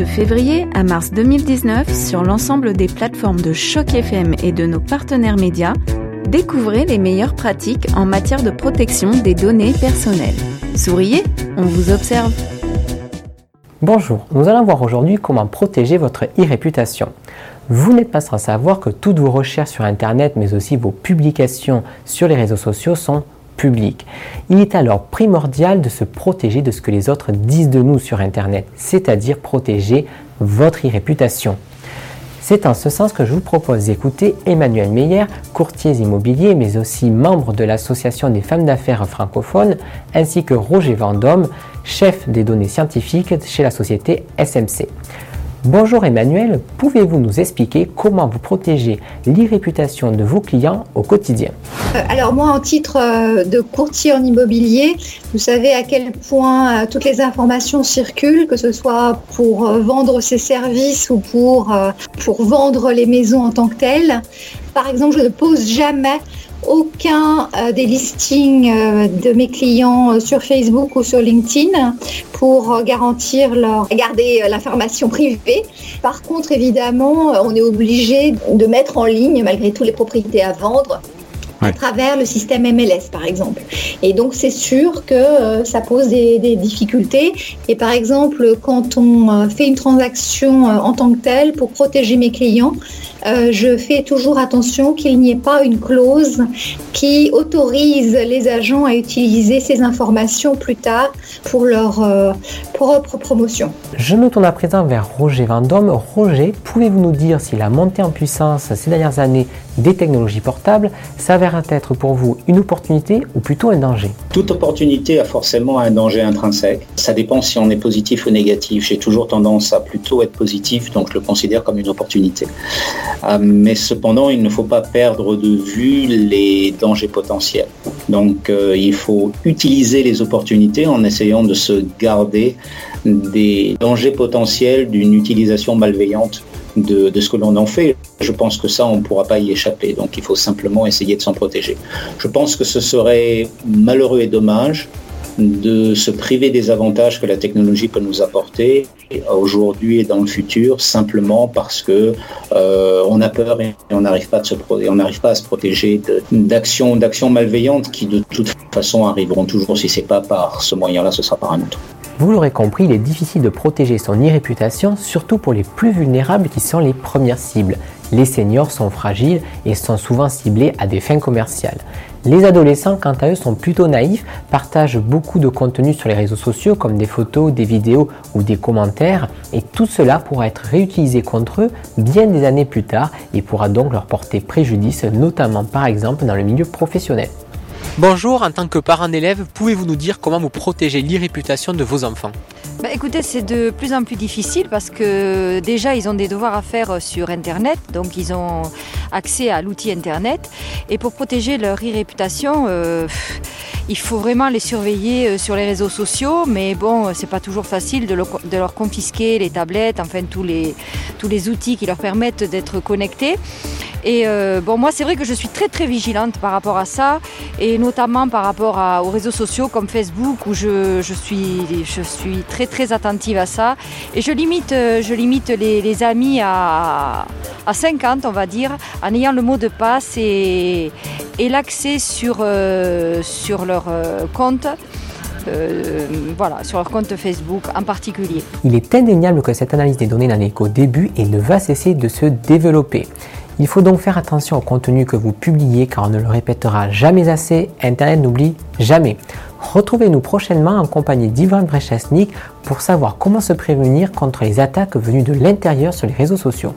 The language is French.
De février à mars 2019, sur l'ensemble des plateformes de Choc FM et de nos partenaires médias, découvrez les meilleures pratiques en matière de protection des données personnelles. Souriez, on vous observe. Bonjour, nous allons voir aujourd'hui comment protéger votre e-réputation. Vous n'êtes pas sans savoir que toutes vos recherches sur Internet, mais aussi vos publications sur les réseaux sociaux sont Il est alors primordial de se protéger de ce que les autres disent de nous sur Internet, c'est-à-dire protéger votre e-réputation. C'est en ce sens que je vous propose d'écouter Emmanuel Meyer, courtier immobilier, mais aussi membre de l'Association des femmes d'affaires francophones, ainsi que Roger Vendôme, chef des données scientifiques chez la société SMC. Bonjour Emmanuel, pouvez-vous nous expliquer comment vous protégez l'e-réputation de vos clients au quotidien euh, Alors moi, en titre euh, de courtier en immobilier, vous savez à quel point euh, toutes les informations circulent, que ce soit pour vendre ses services ou pour, pour vendre les maisons en tant que telles. Par exemple, je ne pose jamais aucun euh, des listings euh, de mes clients euh, sur Facebook ou sur LinkedIn pour garantir leur garder l'information privée. Par contre, évidemment, on est obligé de mettre en ligne malgré tout les propriétés à vendre à travers le système MLS, par exemple. Et donc, c'est sûr que ça pose des, des, difficultés. Et par exemple, quand on fait une transaction en tant que telle pour protéger mes clients, euh, je fais toujours attention qu'il n'y ait pas une clause qui autorise les agents à utiliser ces informations plus tard pour leur euh, propre promotion. Je me tourne à présent vers Roger Vendôme. Roger, pouvez-vous nous dire si la montée en puissance ces dernières années des technologies portables s'avère être pour vous une opportunité ou plutôt un danger Toute opportunité a forcément un danger intrinsèque. Ça dépend si on est positif ou négatif. J'ai toujours tendance à plutôt être positif, donc je le considère comme une opportunité. Euh, mais cependant, il ne faut pas perdre de vue les dangers potentiels. Donc euh, il faut utiliser les opportunités en essayant de se garder des dangers potentiels d'une utilisation malveillante de, ce que l'on en fait. Je pense que ça, on ne pourra pas y échapper. Donc il faut simplement essayer de s'en protéger. Je pense que ce serait malheureux et dommage de se priver des avantages que la technologie peut nous apporter aujourd'hui et dans le futur simplement parce que euh, on a peur et on n'arrive pas, à se protéger d'actions malveillantes qui de toute façon arriveront toujours si c'est pas par ce moyen-là, ce sera par un autre. Vous l'aurez compris, il est difficile de protéger son e-réputation, surtout pour les plus vulnérables qui sont les premières cibles. Les seniors sont fragiles et sont souvent ciblés à des fins commerciales. Les adolescents, quant à eux, sont plutôt naïfs, partagent beaucoup de contenu sur les réseaux sociaux comme des photos, des vidéos ou des commentaires, et tout cela pourra être réutilisé contre eux bien des années plus tard et pourra donc leur porter préjudice, notamment par exemple dans le milieu professionnel. Bonjour, en tant que parent d'élève, pouvez-vous nous dire comment vous protégez l'irréputation de vos enfants? Bah, écoutez, c'est de plus en plus difficile parce que déjà, ils ont des devoirs à faire sur Internet, donc ils ont accès à l'outil Internet. Et pour protéger leur e-réputation, euh, il faut vraiment les surveiller euh, sur les réseaux sociaux, mais bon, c'est pas toujours facile de, leur confisquer les tablettes, enfin tous les outils qui leur permettent d'être connectés. Et euh, bon, moi, c'est vrai que je suis très très vigilante par rapport à ça, et notamment par rapport aux réseaux sociaux comme Facebook, où je, suis, je suis très très attentive à ça. Et je limite, euh, je limite les, amis à, à 50, on va dire, en ayant le mot de passe et, et l'accès sur, euh, sur leur compte. voilà, sur leur compte Facebook en particulier. Il est indéniable que cette analyse des données n'en est qu'au début et ne va cesser de se développer. Il faut donc faire attention au contenu que vous publiez car on ne le répétera jamais assez, Internet n'oublie jamais. Retrouvez-nous prochainement en compagnie d'Ivan Brechesnik pour savoir comment se prévenir contre les attaques venues de l'intérieur sur les réseaux sociaux.